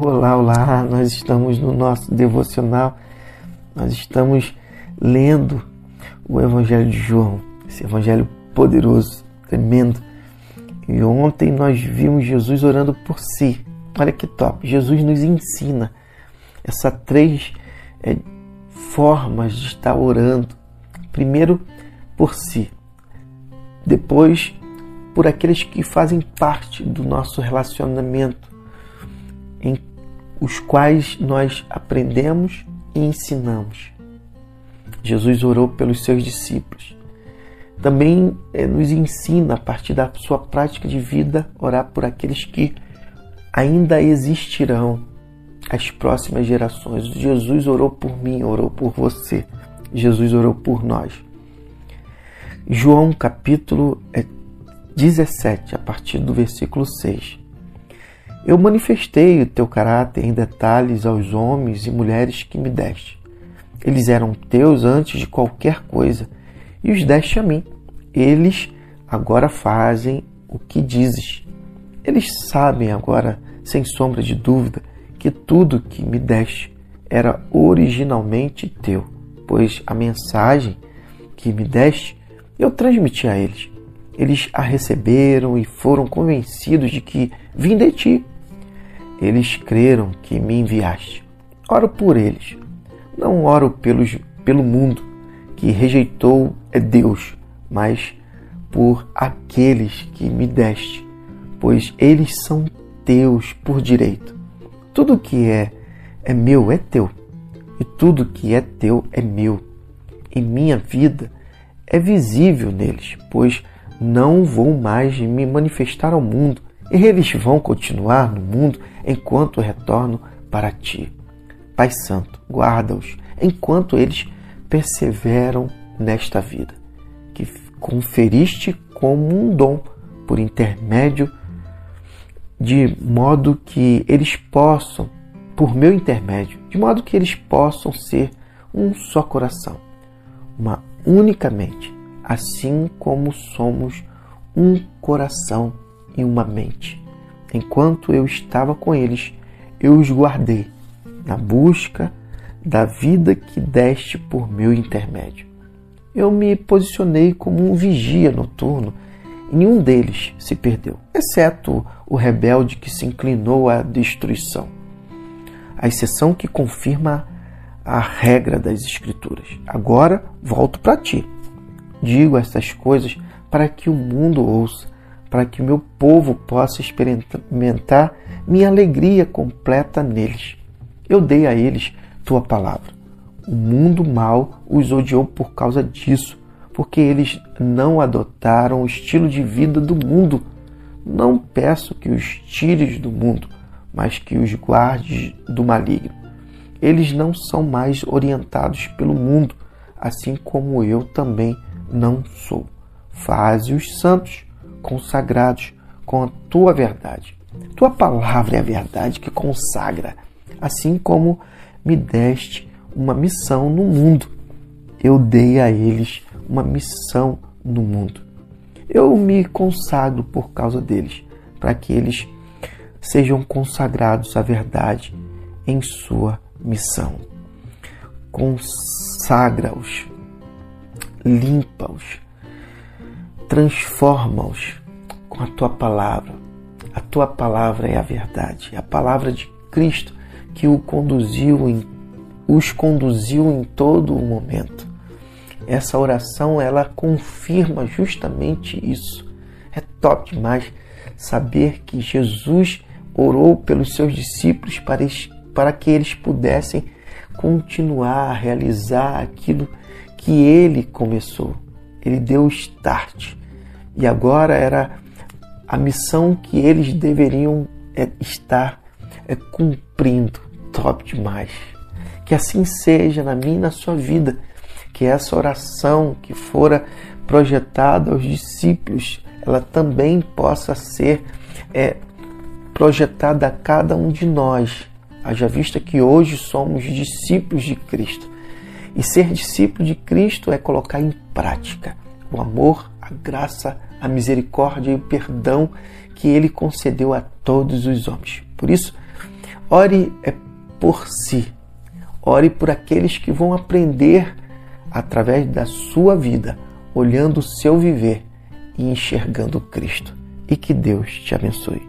Olá, olá, nós estamos no nosso devocional, nós estamos lendo o Evangelho de João, esse Evangelho poderoso, tremendo. E ontem nós vimos Jesus orando por si. Olha que top! Jesus nos ensina essas três é, formas de estar orando. Primeiro, por si. Depois, por aqueles que fazem parte do nosso relacionamento os quais nós aprendemos e ensinamos. Jesus orou pelos seus discípulos. Também é, nos ensina, a partir da sua prática de vida, orar por aqueles que ainda existirão, as próximas gerações. Jesus orou por mim, orou por você. Jesus orou por nós. João capítulo 17, a partir do versículo 6. Eu manifestei o teu caráter em detalhes aos homens e mulheres que me deste. Eles eram teus antes de qualquer coisa e os deste a mim. Eles agora fazem o que dizes. Eles sabem agora, sem sombra de dúvida, que tudo que me deste era originalmente teu, pois a mensagem que me deste eu transmiti a eles. Eles a receberam e foram convencidos de que vim de ti eles creram que me enviaste. Oro por eles. Não oro pelos, pelo mundo que rejeitou é Deus, mas por aqueles que me deste, pois eles são teus por direito. Tudo que é é meu é teu, e tudo que é teu é meu. E minha vida é visível neles, pois não vou mais me manifestar ao mundo, e eles vão continuar no mundo enquanto retorno para ti. Pai Santo, guarda-os enquanto eles perseveram nesta vida, que conferiste como um dom por intermédio de modo que eles possam, por meu intermédio, de modo que eles possam ser um só coração, uma única mente, assim como somos um coração e uma mente. Enquanto eu estava com eles, eu os guardei na busca da vida que deste por meu intermédio. Eu me posicionei como um vigia noturno e nenhum deles se perdeu, exceto o rebelde que se inclinou à destruição. A exceção que confirma a regra das Escrituras. Agora volto para ti. Digo estas coisas para que o mundo ouça para que o meu povo possa experimentar minha alegria completa neles. Eu dei a eles tua palavra. O mundo mal os odiou por causa disso, porque eles não adotaram o estilo de vida do mundo. Não peço que os tires do mundo, mas que os guardes do maligno. Eles não são mais orientados pelo mundo, assim como eu também não sou. Faze-os santos consagrados com a tua verdade. Tua palavra é a verdade que consagra, assim como me deste uma missão no mundo. Eu dei a eles uma missão no mundo. Eu me consagro por causa deles, para que eles sejam consagrados à verdade em sua missão. Consagra-os, limpa-os, transforma-os com a tua palavra. A tua palavra é a verdade, a palavra de Cristo que o conduziu em, os conduziu em todo o momento. Essa oração ela confirma justamente isso. É top demais saber que Jesus orou pelos seus discípulos para, para que eles pudessem continuar a realizar aquilo que ele começou. Ele deu o start. E agora era a missão que eles deveriam é, estar é, cumprindo. Top demais. Que assim seja na minha e na sua vida. Que essa oração que fora projetada aos discípulos, ela também possa ser é, projetada a cada um de nós. Haja vista que hoje somos discípulos de Cristo. E ser discípulo de Cristo é colocar em prática o amor, a graça, a misericórdia e o perdão que ele concedeu a todos os homens. Por isso, ore é por si, ore por aqueles que vão aprender através da sua vida, olhando o seu viver e enxergando Cristo. E que Deus te abençoe.